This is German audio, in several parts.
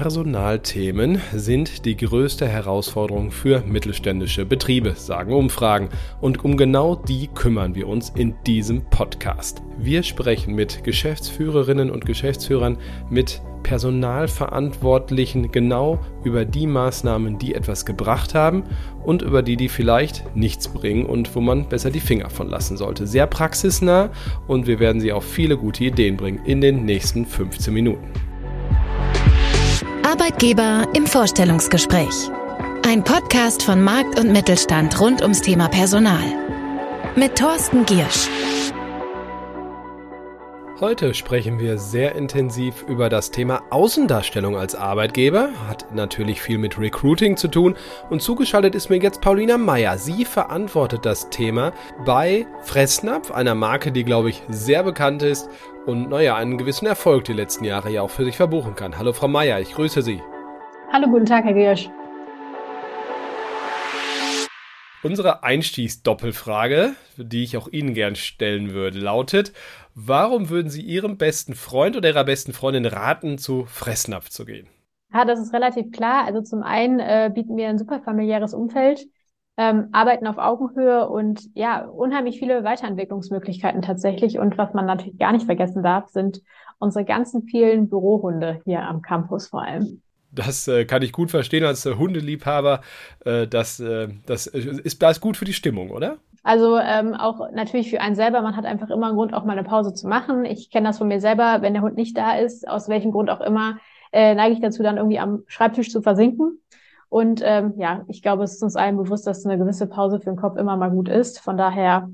Personalthemen sind die größte Herausforderung für mittelständische Betriebe, sagen Umfragen. Und um genau die kümmern wir uns in diesem Podcast. Wir sprechen mit Geschäftsführerinnen und Geschäftsführern, mit Personalverantwortlichen genau über die Maßnahmen, die etwas gebracht haben und über die, die vielleicht nichts bringen und wo man besser die Finger von lassen sollte. Sehr praxisnah und wir werden Sie auf viele gute Ideen bringen in den nächsten 15 Minuten. Arbeitgeber im Vorstellungsgespräch. Ein Podcast von Markt und Mittelstand rund ums Thema Personal. Mit Thorsten Giersch. Heute sprechen wir sehr intensiv über das Thema Außendarstellung als Arbeitgeber. Hat natürlich viel mit Recruiting zu tun. Und zugeschaltet ist mir jetzt Paulina Meyer. Sie verantwortet das Thema bei Fressnapf, einer Marke, die, glaube ich, sehr bekannt ist und, naja, einen gewissen Erfolg die letzten Jahre ja auch für sich verbuchen kann. Hallo, Frau Meyer, ich grüße Sie. Hallo, guten Tag, Herr Giersch. Unsere Einstiegsdoppelfrage, die ich auch Ihnen gern stellen würde, lautet, warum würden Sie Ihrem besten Freund oder Ihrer besten Freundin raten, zu Fressnapf zu gehen? Ja, das ist relativ klar. Also zum einen äh, bieten wir ein super familiäres Umfeld, ähm, arbeiten auf Augenhöhe und ja, unheimlich viele Weiterentwicklungsmöglichkeiten tatsächlich. Und was man natürlich gar nicht vergessen darf, sind unsere ganzen vielen Bürohunde hier am Campus vor allem. Das äh, kann ich gut verstehen als äh, Hundeliebhaber. Äh, das, äh, das ist, das ist gut für die Stimmung, oder? Also ähm, auch natürlich für einen selber, man hat einfach immer einen Grund, auch mal eine Pause zu machen. Ich kenne das von mir selber, wenn der Hund nicht da ist, aus welchem Grund auch immer, äh, neige ich dazu, dann irgendwie am Schreibtisch zu versinken. Und ähm, ja, ich glaube, es ist uns allen bewusst, dass eine gewisse Pause für den Kopf immer mal gut ist. Von daher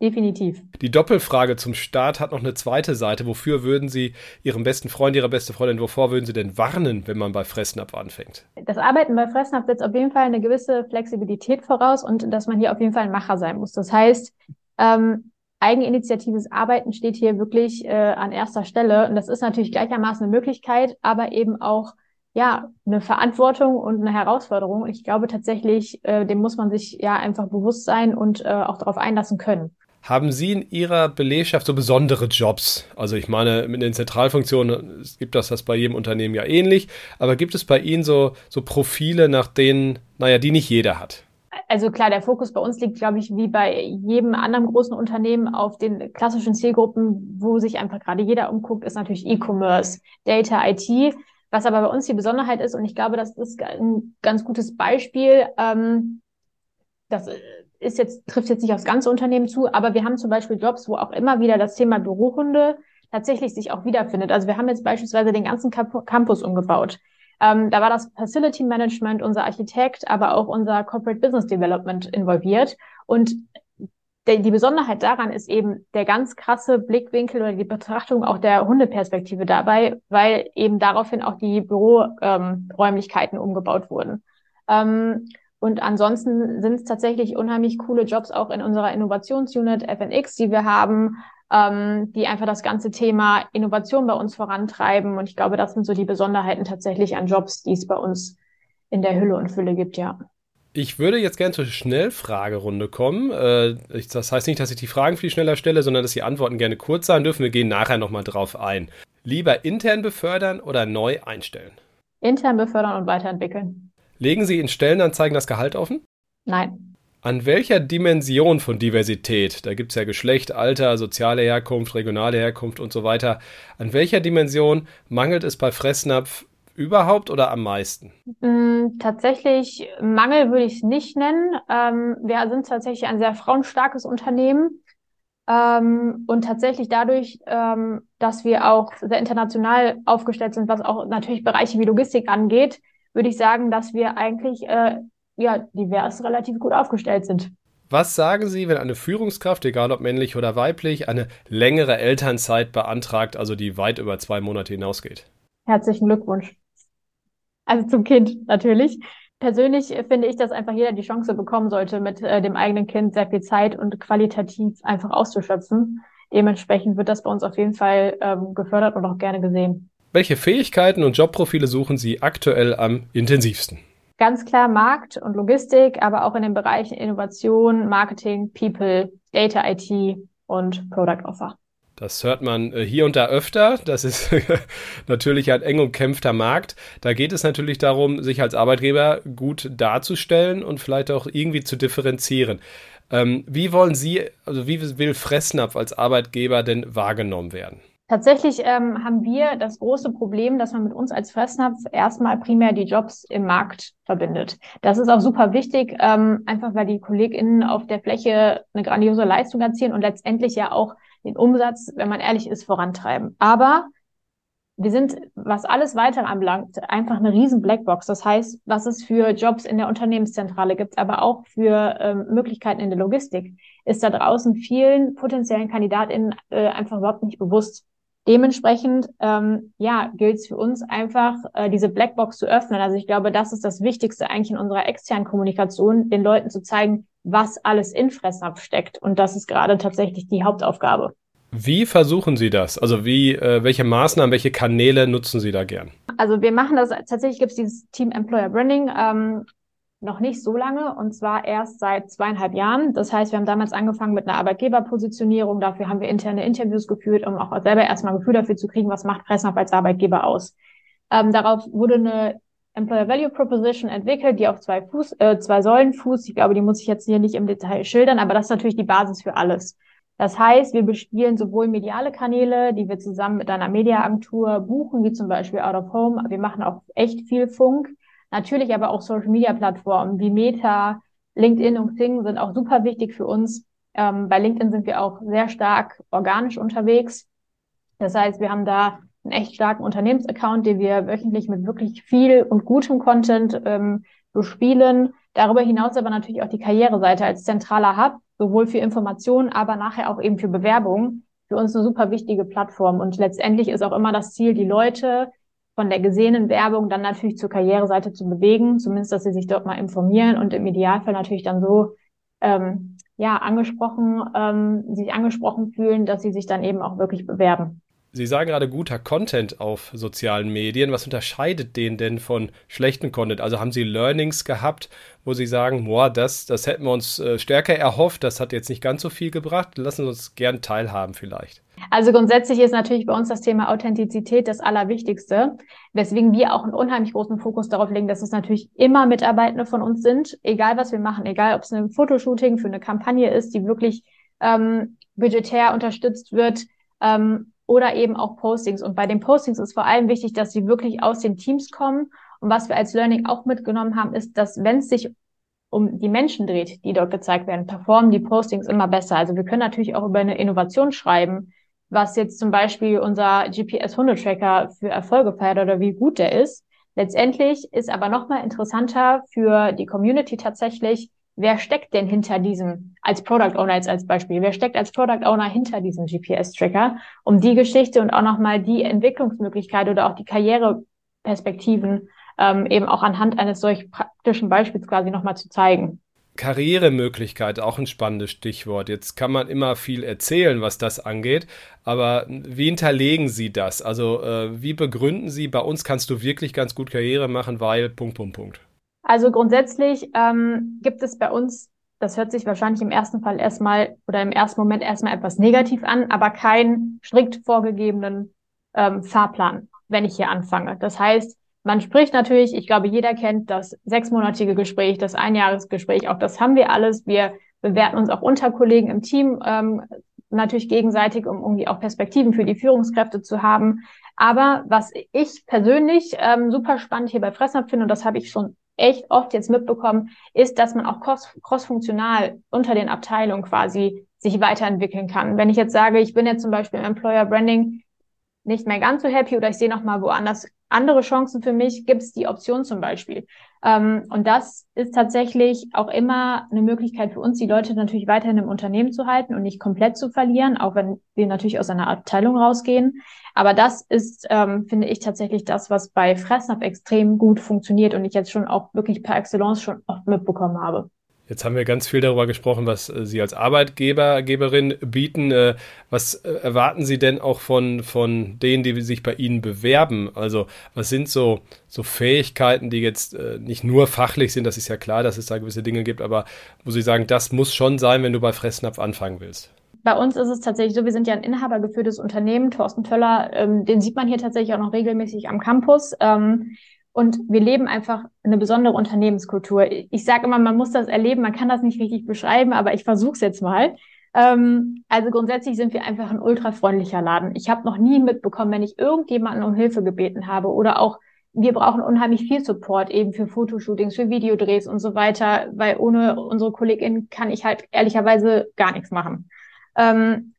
Definitiv. Die Doppelfrage zum Start hat noch eine zweite Seite. Wofür würden Sie Ihrem besten Freund, Ihrer beste Freundin, wovor würden Sie denn warnen, wenn man bei Fressnapf anfängt? Das Arbeiten bei Fressnapf setzt auf jeden Fall eine gewisse Flexibilität voraus und dass man hier auf jeden Fall ein Macher sein muss. Das heißt, ähm, eigeninitiatives Arbeiten steht hier wirklich äh, an erster Stelle. Und das ist natürlich gleichermaßen eine Möglichkeit, aber eben auch ja, eine Verantwortung und eine Herausforderung. Und ich glaube tatsächlich, äh, dem muss man sich ja einfach bewusst sein und äh, auch darauf einlassen können. Haben Sie in Ihrer Belegschaft so besondere Jobs? Also ich meine, mit den Zentralfunktionen gibt das das bei jedem Unternehmen ja ähnlich, aber gibt es bei Ihnen so, so Profile, nach denen, naja, die nicht jeder hat? Also klar, der Fokus bei uns liegt, glaube ich, wie bei jedem anderen großen Unternehmen auf den klassischen Zielgruppen, wo sich einfach gerade jeder umguckt, ist natürlich E-Commerce, Data, IT. Was aber bei uns die Besonderheit ist, und ich glaube, das ist ein ganz gutes Beispiel, ähm, das ist jetzt, trifft jetzt nicht aufs ganze Unternehmen zu, aber wir haben zum Beispiel Jobs, wo auch immer wieder das Thema Bürohunde tatsächlich sich auch wiederfindet. Also wir haben jetzt beispielsweise den ganzen Campus umgebaut. Ähm, da war das Facility Management, unser Architekt, aber auch unser Corporate Business Development involviert. Und der, die Besonderheit daran ist eben der ganz krasse Blickwinkel oder die Betrachtung auch der Hundeperspektive dabei, weil eben daraufhin auch die Büroräumlichkeiten ähm, umgebaut wurden. Ähm, und ansonsten sind es tatsächlich unheimlich coole Jobs auch in unserer Innovationsunit FNX, die wir haben, ähm, die einfach das ganze Thema Innovation bei uns vorantreiben. Und ich glaube, das sind so die Besonderheiten tatsächlich an Jobs, die es bei uns in der Hülle und Fülle gibt, ja. Ich würde jetzt gerne zur Schnellfragerunde kommen. Äh, das heißt nicht, dass ich die Fragen viel schneller stelle, sondern dass die Antworten gerne kurz sein dürfen. Wir gehen nachher nochmal drauf ein. Lieber intern befördern oder neu einstellen? Intern befördern und weiterentwickeln. Legen Sie in Stellenanzeigen das Gehalt offen? Nein. An welcher Dimension von Diversität, da gibt es ja Geschlecht, Alter, soziale Herkunft, regionale Herkunft und so weiter, an welcher Dimension mangelt es bei Fressnapf überhaupt oder am meisten? Mm, tatsächlich, Mangel würde ich es nicht nennen. Ähm, wir sind tatsächlich ein sehr frauenstarkes Unternehmen. Ähm, und tatsächlich dadurch, ähm, dass wir auch sehr international aufgestellt sind, was auch natürlich Bereiche wie Logistik angeht, würde ich sagen, dass wir eigentlich äh, ja divers relativ gut aufgestellt sind. Was sagen Sie, wenn eine Führungskraft, egal ob männlich oder weiblich, eine längere Elternzeit beantragt, also die weit über zwei Monate hinausgeht? Herzlichen Glückwunsch. Also zum Kind natürlich. Persönlich finde ich, dass einfach jeder die Chance bekommen sollte, mit äh, dem eigenen Kind sehr viel Zeit und qualitativ einfach auszuschöpfen. Dementsprechend wird das bei uns auf jeden Fall ähm, gefördert und auch gerne gesehen. Welche Fähigkeiten und Jobprofile suchen Sie aktuell am intensivsten? Ganz klar Markt und Logistik, aber auch in den Bereichen Innovation, Marketing, People, Data IT und Product Offer. Das hört man äh, hier und da öfter. Das ist natürlich ein eng umkämpfter Markt. Da geht es natürlich darum, sich als Arbeitgeber gut darzustellen und vielleicht auch irgendwie zu differenzieren. Ähm, wie wollen Sie, also wie will Fressnapf als Arbeitgeber denn wahrgenommen werden? Tatsächlich ähm, haben wir das große Problem, dass man mit uns als Fressnapf erstmal primär die Jobs im Markt verbindet. Das ist auch super wichtig, ähm, einfach weil die KollegInnen auf der Fläche eine grandiose Leistung erzielen und letztendlich ja auch den Umsatz, wenn man ehrlich ist, vorantreiben. Aber wir sind, was alles weitere anbelangt, einfach eine riesen Blackbox. Das heißt, was es für Jobs in der Unternehmenszentrale gibt, aber auch für ähm, Möglichkeiten in der Logistik, ist da draußen vielen potenziellen KandidatInnen äh, einfach überhaupt nicht bewusst. Dementsprechend, ähm, ja, gilt es für uns einfach, äh, diese Blackbox zu öffnen. Also ich glaube, das ist das Wichtigste eigentlich in unserer externen Kommunikation, den Leuten zu zeigen, was alles in Fressnapf steckt. Und das ist gerade tatsächlich die Hauptaufgabe. Wie versuchen Sie das? Also wie, äh, welche Maßnahmen, welche Kanäle nutzen Sie da gern? Also wir machen das, tatsächlich gibt es dieses Team Employer Branding ähm, noch nicht so lange und zwar erst seit zweieinhalb Jahren. Das heißt, wir haben damals angefangen mit einer Arbeitgeberpositionierung. Dafür haben wir interne Interviews geführt, um auch selber erstmal ein Gefühl dafür zu kriegen, was macht Fressnapf als Arbeitgeber aus. Ähm, darauf wurde eine Employer Value Proposition entwickelt, die auf zwei Fuß, äh, zwei Säulen fußt. Ich glaube, die muss ich jetzt hier nicht im Detail schildern, aber das ist natürlich die Basis für alles. Das heißt, wir bespielen sowohl mediale Kanäle, die wir zusammen mit einer Mediaagentur buchen, wie zum Beispiel Out of Home. Wir machen auch echt viel Funk. Natürlich aber auch Social Media Plattformen wie Meta, LinkedIn und Xing sind auch super wichtig für uns. Ähm, bei LinkedIn sind wir auch sehr stark organisch unterwegs. Das heißt, wir haben da einen echt starken Unternehmensaccount, den wir wöchentlich mit wirklich viel und gutem Content ähm, bespielen. Darüber hinaus aber natürlich auch die Karriereseite als zentraler Hub, sowohl für Informationen, aber nachher auch eben für Bewerbungen. Für uns eine super wichtige Plattform. Und letztendlich ist auch immer das Ziel, die Leute von der gesehenen Werbung dann natürlich zur Karriereseite zu bewegen, zumindest, dass sie sich dort mal informieren und im Idealfall natürlich dann so ähm, ja angesprochen, ähm, sich angesprochen fühlen, dass sie sich dann eben auch wirklich bewerben. Sie sagen gerade guter Content auf sozialen Medien. Was unterscheidet den denn von schlechten Content? Also haben Sie Learnings gehabt, wo Sie sagen, boah, das, das hätten wir uns äh, stärker erhofft, das hat jetzt nicht ganz so viel gebracht. Lassen Sie uns gern teilhaben vielleicht. Also grundsätzlich ist natürlich bei uns das Thema Authentizität das Allerwichtigste, weswegen wir auch einen unheimlich großen Fokus darauf legen, dass es natürlich immer Mitarbeitende von uns sind, egal was wir machen, egal ob es ein Fotoshooting für eine Kampagne ist, die wirklich ähm, budgetär unterstützt wird. Ähm, oder eben auch Postings. Und bei den Postings ist vor allem wichtig, dass sie wirklich aus den Teams kommen. Und was wir als Learning auch mitgenommen haben, ist, dass wenn es sich um die Menschen dreht, die dort gezeigt werden, performen die Postings immer besser. Also wir können natürlich auch über eine Innovation schreiben, was jetzt zum Beispiel unser GPS-Hundetracker für Erfolge feiert oder wie gut der ist. Letztendlich ist aber nochmal interessanter für die Community tatsächlich, wer steckt denn hinter diesem, als Product Owner jetzt als Beispiel, wer steckt als Product Owner hinter diesem GPS-Tracker, um die Geschichte und auch nochmal die Entwicklungsmöglichkeit oder auch die Karriereperspektiven ähm, eben auch anhand eines solch praktischen Beispiels quasi nochmal zu zeigen. Karrieremöglichkeit, auch ein spannendes Stichwort. Jetzt kann man immer viel erzählen, was das angeht, aber wie hinterlegen Sie das? Also äh, wie begründen Sie, bei uns kannst du wirklich ganz gut Karriere machen, weil Punkt, Punkt, Punkt. Also grundsätzlich ähm, gibt es bei uns, das hört sich wahrscheinlich im ersten Fall erstmal oder im ersten Moment erstmal etwas negativ an, aber keinen strikt vorgegebenen ähm, Fahrplan, wenn ich hier anfange. Das heißt, man spricht natürlich, ich glaube, jeder kennt das sechsmonatige Gespräch, das Einjahresgespräch, auch das haben wir alles. Wir bewerten uns auch unter Kollegen im Team ähm, natürlich gegenseitig, um irgendwie auch Perspektiven für die Führungskräfte zu haben. Aber was ich persönlich ähm, super spannend hier bei Fressnapf finde, und das habe ich schon echt oft jetzt mitbekommen, ist, dass man auch cross-funktional unter den Abteilungen quasi sich weiterentwickeln kann. Wenn ich jetzt sage, ich bin jetzt zum Beispiel im Employer Branding nicht mehr ganz so happy oder ich sehe noch mal woanders andere Chancen für mich, gibt es die Option zum Beispiel. Ähm, und das ist tatsächlich auch immer eine Möglichkeit für uns, die Leute natürlich weiterhin im Unternehmen zu halten und nicht komplett zu verlieren, auch wenn wir natürlich aus einer Abteilung rausgehen. Aber das ist, ähm, finde ich, tatsächlich das, was bei Fressnapf extrem gut funktioniert und ich jetzt schon auch wirklich per Excellence schon oft mitbekommen habe. Jetzt haben wir ganz viel darüber gesprochen, was äh, Sie als Arbeitgeber, Geberin bieten. Äh, was äh, erwarten Sie denn auch von, von denen, die sich bei Ihnen bewerben? Also, was sind so, so Fähigkeiten, die jetzt nicht nur fachlich sind? Das ist ja klar, dass es da gewisse Dinge gibt, aber wo Sie sagen, das muss schon sein, wenn du bei Fressnapf anfangen willst. bei uns ist es tatsächlich so, wir sind ja ein inhabergeführtes Unternehmen. Thorsten Töller, ähm, den sieht man hier tatsächlich auch noch regelmäßig am Campus. Ähm, und wir leben einfach eine besondere Unternehmenskultur. Ich sage immer, man muss das erleben, man kann das nicht richtig beschreiben, aber ich versuche es jetzt mal. Ähm, also grundsätzlich sind wir einfach ein ultrafreundlicher Laden. Ich habe noch nie mitbekommen, wenn ich irgendjemanden um Hilfe gebeten habe oder auch wir brauchen unheimlich viel Support eben für Fotoshootings, für Videodrehs und so weiter, weil ohne unsere KollegInnen kann ich halt ehrlicherweise gar nichts machen. Ähm,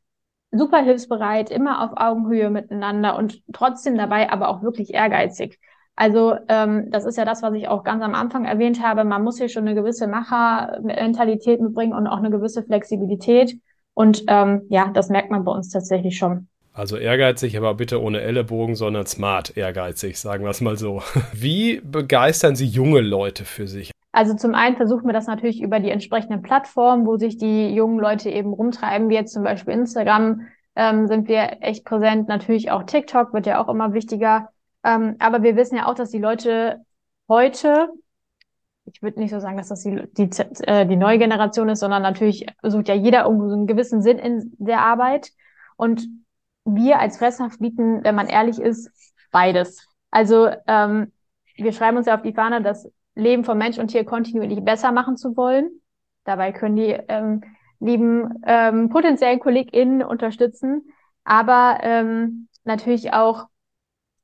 super hilfsbereit, immer auf Augenhöhe miteinander und trotzdem dabei aber auch wirklich ehrgeizig. Also ähm, das ist ja das, was ich auch ganz am Anfang erwähnt habe. Man muss hier schon eine gewisse Machermentalität mitbringen und auch eine gewisse Flexibilität. Und ähm, ja, das merkt man bei uns tatsächlich schon. Also ehrgeizig, aber bitte ohne Ellenbogen, sondern smart ehrgeizig, sagen wir es mal so. Wie begeistern Sie junge Leute für sich? Also zum einen versuchen wir das natürlich über die entsprechenden Plattformen, wo sich die jungen Leute eben rumtreiben, wie jetzt zum Beispiel Instagram, ähm, sind wir echt präsent. Natürlich auch TikTok wird ja auch immer wichtiger. Ähm, aber wir wissen ja auch, dass die Leute heute, ich würde nicht so sagen, dass das die, die, äh, die neue Generation ist, sondern natürlich sucht ja jeder irgendwo so einen gewissen Sinn in der Arbeit. Und wir als Fresshaft bieten, wenn man ehrlich ist, beides. Also ähm, wir schreiben uns ja auf die Fahne, das Leben von Mensch und Tier kontinuierlich besser machen zu wollen. Dabei können die ähm, lieben ähm, potenziellen KollegInnen unterstützen, aber ähm, natürlich auch,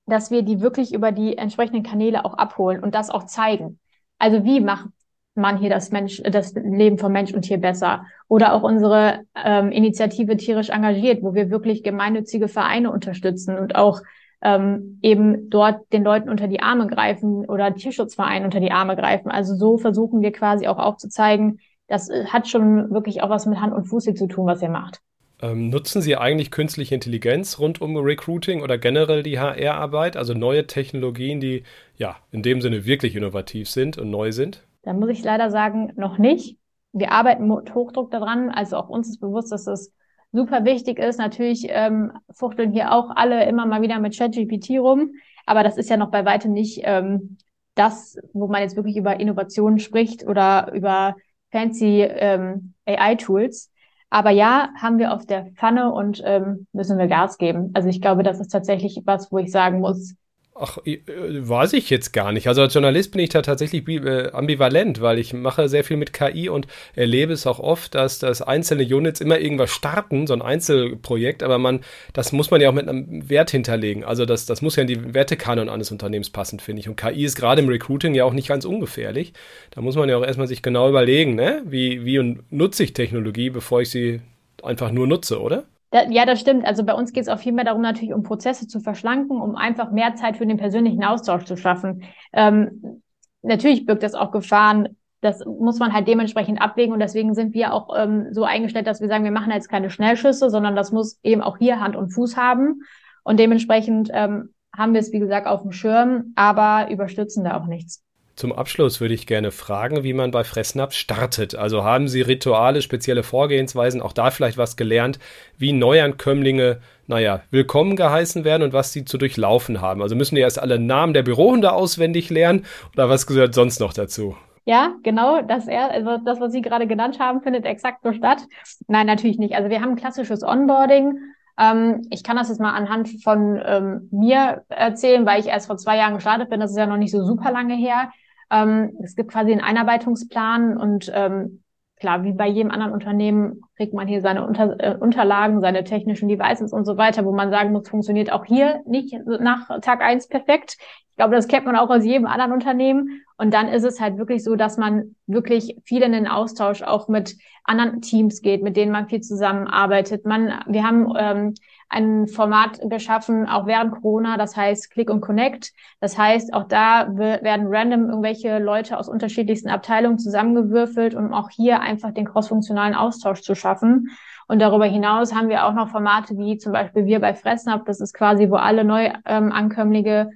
dass wir die wirklich über die entsprechenden Kanäle auch abholen und das auch zeigen. Also wie macht man hier das Mensch, das Leben von Mensch und Tier besser. Oder auch unsere ähm, Initiative tierisch engagiert, wo wir wirklich gemeinnützige Vereine unterstützen und auch ähm, eben dort den Leuten unter die Arme greifen oder Tierschutzvereinen unter die Arme greifen. Also so versuchen wir quasi auch aufzuzeigen, das hat schon wirklich auch was mit Hand und Fuß zu tun, was ihr macht. Ähm, nutzen Sie eigentlich künstliche Intelligenz rund um Recruiting oder generell die HR-Arbeit, also neue Technologien, die ja in dem Sinne wirklich innovativ sind und neu sind? Da muss ich leider sagen, noch nicht. Wir arbeiten mit Hochdruck daran. Also auch uns ist bewusst, dass es super wichtig ist. Natürlich ähm, fuchteln hier auch alle immer mal wieder mit ChatGPT rum. Aber das ist ja noch bei weitem nicht ähm, das, wo man jetzt wirklich über Innovationen spricht oder über fancy ähm, AI-Tools. Aber ja, haben wir auf der Pfanne und ähm, müssen wir Gas geben. Also ich glaube, das ist tatsächlich was, wo ich sagen muss, Ach, äh, weiß ich jetzt gar nicht. Also als Journalist bin ich da tatsächlich äh, ambivalent, weil ich mache sehr viel mit KI und erlebe es auch oft, dass das einzelne Units immer irgendwas starten, so ein Einzelprojekt, aber man, das muss man ja auch mit einem Wert hinterlegen. Also das, das muss ja in die Wertekanon eines Unternehmens passen, finde ich. Und KI ist gerade im Recruiting ja auch nicht ganz ungefährlich. Da muss man ja auch erstmal sich genau überlegen, ne? Wie, wie nutze ich Technologie, bevor ich sie einfach nur nutze, oder? Ja, das stimmt. Also bei uns geht es auch viel mehr darum, natürlich um Prozesse zu verschlanken, um einfach mehr Zeit für den persönlichen Austausch zu schaffen. Ähm, natürlich birgt das auch Gefahren. Das muss man halt dementsprechend abwägen und deswegen sind wir auch ähm, so eingestellt, dass wir sagen, wir machen jetzt keine Schnellschüsse, sondern das muss eben auch hier Hand und Fuß haben und dementsprechend ähm, haben wir es, wie gesagt, auf dem Schirm, aber überstützen da auch nichts. Zum Abschluss würde ich gerne fragen, wie man bei Fressnapf startet. Also haben Sie Rituale, spezielle Vorgehensweisen, auch da vielleicht was gelernt, wie Neuankömmlinge, naja, willkommen geheißen werden und was sie zu durchlaufen haben. Also müssen die erst alle Namen der Bürohunde auswendig lernen oder was gehört sonst noch dazu? Ja, genau, das, also das, was Sie gerade genannt haben, findet exakt so statt. Nein, natürlich nicht. Also wir haben ein klassisches Onboarding. Ähm, ich kann das jetzt mal anhand von ähm, mir erzählen, weil ich erst vor zwei Jahren gestartet bin. Das ist ja noch nicht so super lange her. Ähm, es gibt quasi einen Einarbeitungsplan und ähm, klar, wie bei jedem anderen Unternehmen kriegt man hier seine Unter äh, Unterlagen, seine technischen Devices und so weiter, wo man sagen muss, funktioniert auch hier nicht nach Tag eins perfekt. Ich glaube, das kennt man auch aus jedem anderen Unternehmen. Und dann ist es halt wirklich so, dass man wirklich viel in den Austausch auch mit anderen Teams geht, mit denen man viel zusammenarbeitet. Man, wir haben ähm, ein Format geschaffen, auch während Corona, das heißt Click und Connect. Das heißt, auch da werden random irgendwelche Leute aus unterschiedlichsten Abteilungen zusammengewürfelt, um auch hier einfach den crossfunktionalen Austausch zu schaffen. Und darüber hinaus haben wir auch noch Formate wie zum Beispiel wir bei Fressnapf. Das ist quasi, wo alle Neuankömmlinge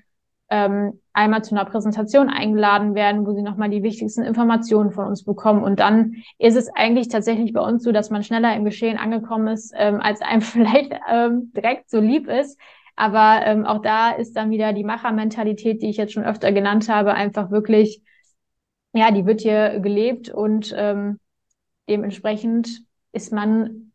ähm, einmal zu einer Präsentation eingeladen werden, wo sie nochmal die wichtigsten Informationen von uns bekommen. Und dann ist es eigentlich tatsächlich bei uns so, dass man schneller im Geschehen angekommen ist, ähm, als einem vielleicht ähm, direkt so lieb ist. Aber ähm, auch da ist dann wieder die Machermentalität, die ich jetzt schon öfter genannt habe, einfach wirklich, ja, die wird hier gelebt und ähm, dementsprechend ist man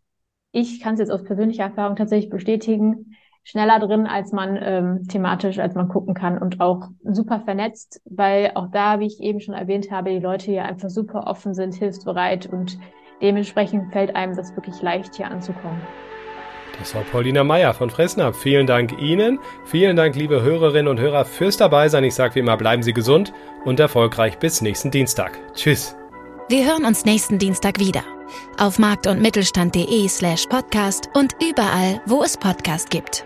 ich kann es jetzt aus persönlicher Erfahrung tatsächlich bestätigen, schneller drin, als man ähm, thematisch, als man gucken kann und auch super vernetzt, weil auch da, wie ich eben schon erwähnt habe, die Leute hier einfach super offen sind, hilfsbereit und dementsprechend fällt einem das wirklich leicht, hier anzukommen. Das war Paulina Meyer von Fressnapf. Vielen Dank Ihnen. Vielen Dank, liebe Hörerinnen und Hörer, fürs Dabeisein. Ich sage wie immer, bleiben Sie gesund und erfolgreich bis nächsten Dienstag. Tschüss. Wir hören uns nächsten Dienstag wieder. Auf markt- und mittelstand.de slash podcast und überall, wo es Podcast gibt.